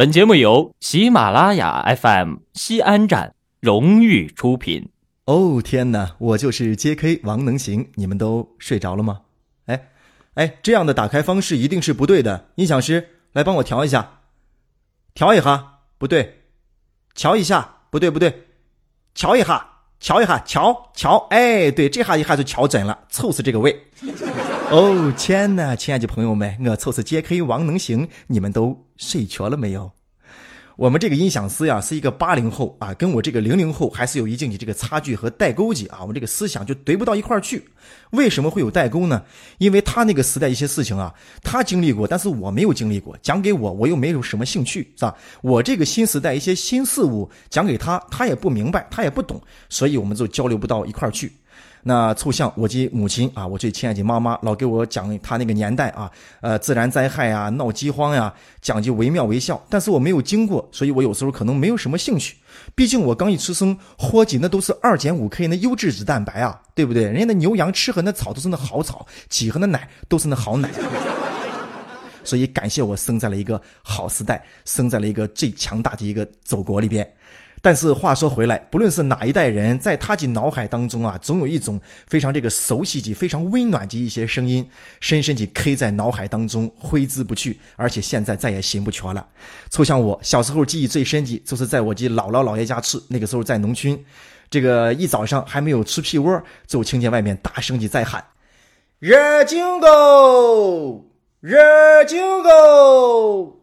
本节目由喜马拉雅 FM 西安站荣誉出品。哦天哪，我就是 J.K. 王能行，你们都睡着了吗？哎，哎，这样的打开方式一定是不对的。音响师，来帮我调一下，调一下，不对，瞧一下，不对不对，瞧一下，瞧一下，瞧瞧，哎，对，这下一下就瞧准了，凑死这个位。哦天哪，亲爱的朋友们，我凑是 J.K. 王能行，你们都睡着了没有？我们这个音响师呀，是一个八零后啊，跟我这个零零后还是有一定的这个差距和代沟级啊，我们这个思想就怼不到一块儿去。为什么会有代沟呢？因为他那个时代一些事情啊，他经历过，但是我没有经历过，讲给我，我又没有什么兴趣，是吧？我这个新时代一些新事物讲给他，他也不明白，他也不懂，所以我们就交流不到一块儿去。那凑像我及母亲啊，我最亲爱的妈妈，老给我讲她那个年代啊，呃，自然灾害啊，闹饥荒呀，讲究惟妙惟肖。但是我没有经过，所以我有时候可能没有什么兴趣。毕竟我刚一出生，喝的那都是二减五 K 那优质脂蛋白啊，对不对？人家那牛羊吃和那草都是那好草，挤和那奶都是那好奶。所以感谢我生在了一个好时代，生在了一个最强大的一个祖国里边。但是话说回来，不论是哪一代人，在他的脑海当中啊，总有一种非常这个熟悉及、非常温暖的一些声音，深深地刻在脑海当中，挥之不去，而且现在再也醒不全了。就像我小时候记忆最深的，就是在我的姥姥姥爷家吃，那个时候在农村，这个一早上还没有吃屁窝，就听见外面大声的在喊：“热金狗，热金狗。”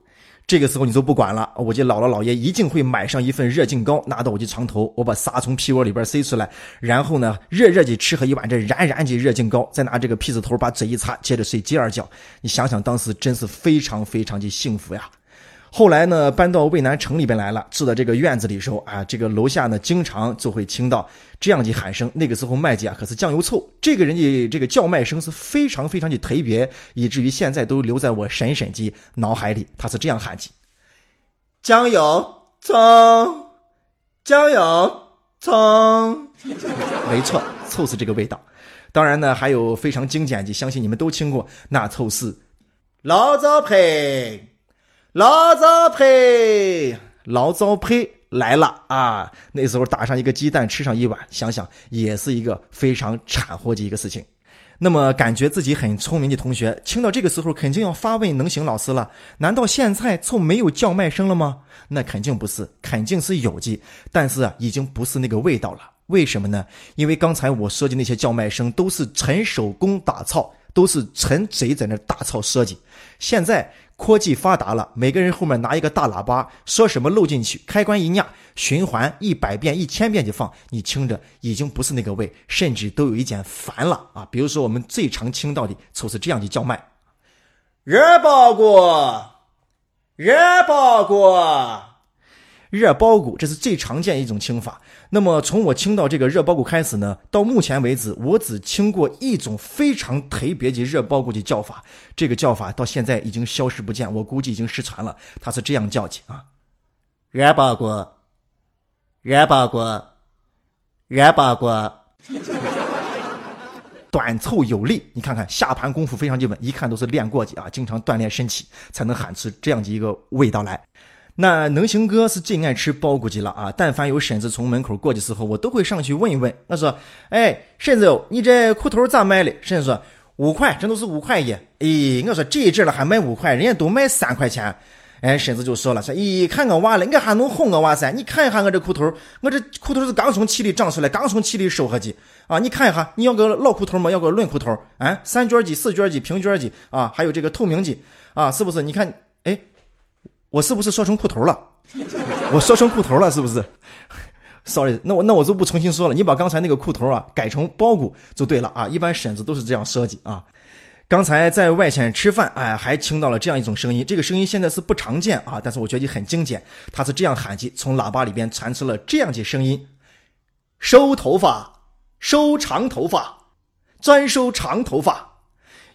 这个时候你就不管了，我这姥姥姥爷一定会买上一份热净糕，拿到我的床头，我把沙从屁窝里边塞出来，然后呢，热热的吃喝一碗这燃燃的热净糕，再拿这个屁子头把嘴一擦，接着睡第二觉。你想想，当时真是非常非常的幸福呀。后来呢，搬到渭南城里边来了，住在这个院子里时候啊，这个楼下呢，经常就会听到这样的喊声。那个时候卖的啊可是酱油臭，这个人的这个叫卖声是非常非常的特别，以至于现在都留在我深深的脑海里。他是这样喊的：酱油葱，酱油葱。没错，臭是这个味道。当然呢，还有非常经典的，相信你们都听过，那臭是老早配。老早胚，老早胚来了啊！那时候打上一个鸡蛋，吃上一碗，想想也是一个非常惨祸的一个事情。那么，感觉自己很聪明的同学，听到这个时候肯定要发问能行老师了。难道现在就没有叫卖声了吗？那肯定不是，肯定是有的，但是啊，已经不是那个味道了。为什么呢？因为刚才我说的那些叫卖声都是纯手工打造，都是纯贼在那大操设计。现在。科技发达了，每个人后面拿一个大喇叭，说什么漏进去，开关一压，循环一百遍、一千遍就放，你听着已经不是那个味，甚至都有一点烦了啊！比如说我们最常听到的就是这样的叫卖：热包裹，热包裹。热包谷，这是最常见一种清法。那么从我清到这个热包谷开始呢，到目前为止，我只清过一种非常特别的热包谷的叫法。这个叫法到现在已经消失不见，我估计已经失传了。它是这样叫的啊：热包谷，热包谷，热包谷。短凑有力，你看看下盘功夫非常基本，一看都是练过的啊，经常锻炼身体才能喊出这样的一个味道来。那能行哥是最爱吃包谷的了啊！但凡有婶子从门口过的时候，我都会上去问一问。我说：“哎，婶子，你这裤头咋卖的？”婶子说：“五块，这都是五块一。”哎，我说这一阵了还卖五块，人家都卖三块钱。哎，婶子就说了：“说咦，看我娃了，我还能哄我娃噻？你看一下我这裤头，我这裤头是刚从气里长出来，刚从气里收下去啊！你看一下，你要个老裤头吗？要个嫩裤头？啊，三角的、四角的、平角的啊，还有这个透明的啊，是不是？你看，哎。”我是不是说成裤头了？我说成裤头了，是不是？Sorry，那我那我就不重新说了。你把刚才那个裤头啊改成包谷就对了啊。一般婶子都是这样设计啊。刚才在外县吃饭，哎，还听到了这样一种声音。这个声音现在是不常见啊，但是我觉得很经典。他是这样喊起，从喇叭里边传出了这样的声音：收头发，收长头发，专收长头发。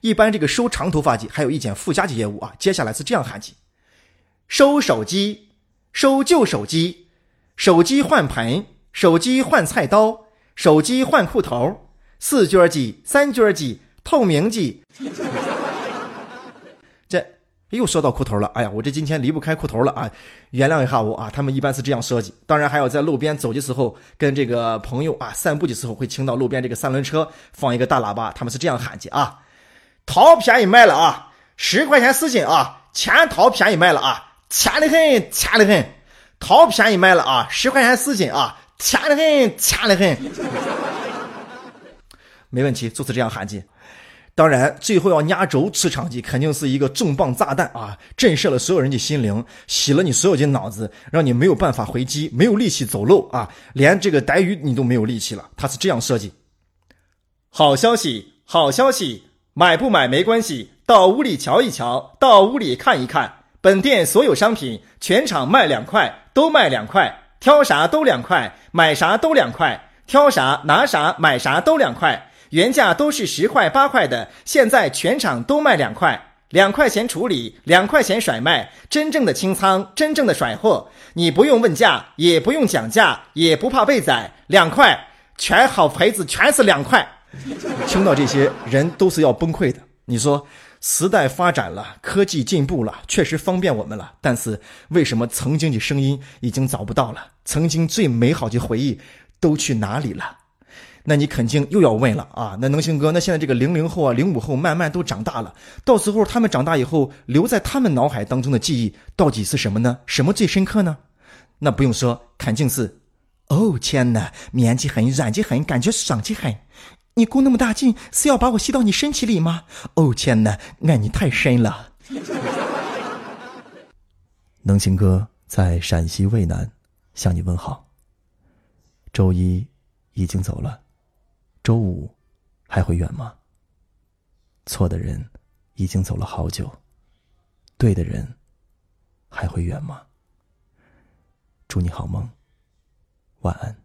一般这个收长头发的还有一件附加的业务啊。接下来是这样喊起。收手机，收旧手机，手机换盆，手机换菜刀，手机换裤头，四角机、三角机、透明机。这又说到裤头了，哎呀，我这今天离不开裤头了啊！原谅一下我啊，他们一般是这样设计。当然，还有在路边走的时候，跟这个朋友啊散步的时候，会听到路边这个三轮车放一个大喇叭，他们是这样喊的啊：“淘便宜卖了啊，十块钱四斤啊，钱淘便宜卖了啊，钱的很，钱的很，淘便宜卖了啊，十块钱四斤啊，钱的很，钱的很。”没问题，就是这样喊的。当然，最后要压轴出场的肯定是一个重磅炸弹啊，震慑了所有人的心灵，洗了你所有的脑子，让你没有办法回击，没有力气走路啊，连这个逮鱼你都没有力气了。他是这样设计：好消息，好消息，买不买没关系，到屋里瞧一瞧，到屋里看一看，本店所有商品全场卖两块，都卖两块，挑啥都两块，买啥都两块，挑啥拿啥买啥都两块。原价都是十块八块的，现在全场都卖两块，两块钱处理，两块钱甩卖，真正的清仓，真正的甩货，你不用问价，也不用讲价，也不怕被宰，两块，全好牌子全是两块。听到这些人都是要崩溃的。你说时代发展了，科技进步了，确实方便我们了，但是为什么曾经的声音已经找不到了？曾经最美好的回忆都去哪里了？那你肯定又要问了啊！那能行哥，那现在这个零零后啊、零五后慢慢都长大了，到时候他们长大以后留在他们脑海当中的记忆到底是什么呢？什么最深刻呢？那不用说，肯定是，哦天哪，绵极很，软极很，感觉爽气很。你鼓那么大劲，是要把我吸到你身体里吗？哦天哪，爱你太深了。能行哥在陕西渭南向你问好。周一已经走了。周五还会远吗？错的人已经走了好久，对的人还会远吗？祝你好梦，晚安。